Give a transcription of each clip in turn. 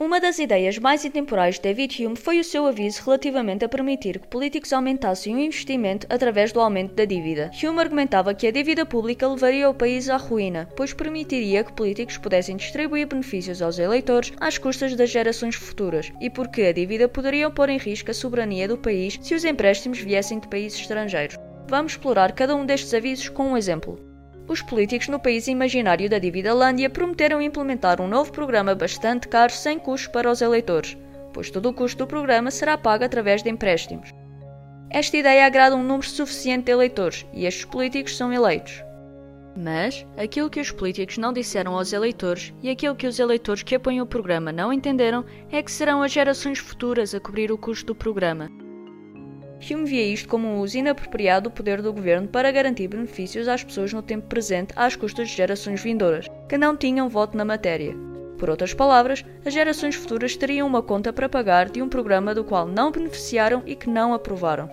Uma das ideias mais intemporais de David Hume foi o seu aviso relativamente a permitir que políticos aumentassem o investimento através do aumento da dívida. Hume argumentava que a dívida pública levaria o país à ruína, pois permitiria que políticos pudessem distribuir benefícios aos eleitores às custas das gerações futuras, e porque a dívida poderia pôr em risco a soberania do país se os empréstimos viessem de países estrangeiros. Vamos explorar cada um destes avisos com um exemplo. Os políticos no país imaginário da Dividalândia prometeram implementar um novo programa bastante caro sem custos para os eleitores, pois todo o custo do programa será pago através de empréstimos. Esta ideia agrada um número suficiente de eleitores e estes políticos são eleitos. Mas aquilo que os políticos não disseram aos eleitores e aquilo que os eleitores que apoiam o programa não entenderam é que serão as gerações futuras a cobrir o custo do programa. Hume via isto como um uso inapropriado do poder do governo para garantir benefícios às pessoas no tempo presente às custas de gerações vindouras, que não tinham voto na matéria. Por outras palavras, as gerações futuras teriam uma conta para pagar de um programa do qual não beneficiaram e que não aprovaram.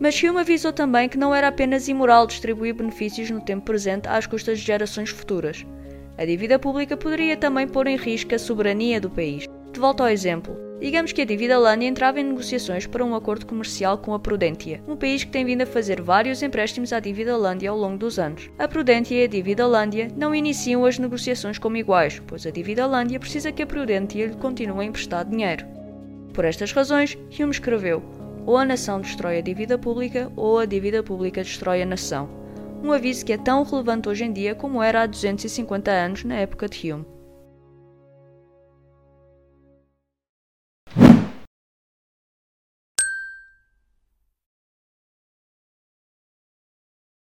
Mas Hume avisou também que não era apenas imoral distribuir benefícios no tempo presente às custas de gerações futuras. A dívida pública poderia também pôr em risco a soberania do país. De volta ao exemplo, Digamos que a Dividalândia entrava em negociações para um acordo comercial com a Prudentia, um país que tem vindo a fazer vários empréstimos à Dividalândia ao longo dos anos. A Prudentia e a Dividalândia não iniciam as negociações como iguais, pois a Dividalândia precisa que a Prudentia lhe continue a emprestar dinheiro. Por estas razões, Hume escreveu: ou a nação destrói a dívida pública, ou a dívida pública destrói a nação. Um aviso que é tão relevante hoje em dia como era há 250 anos na época de Hume.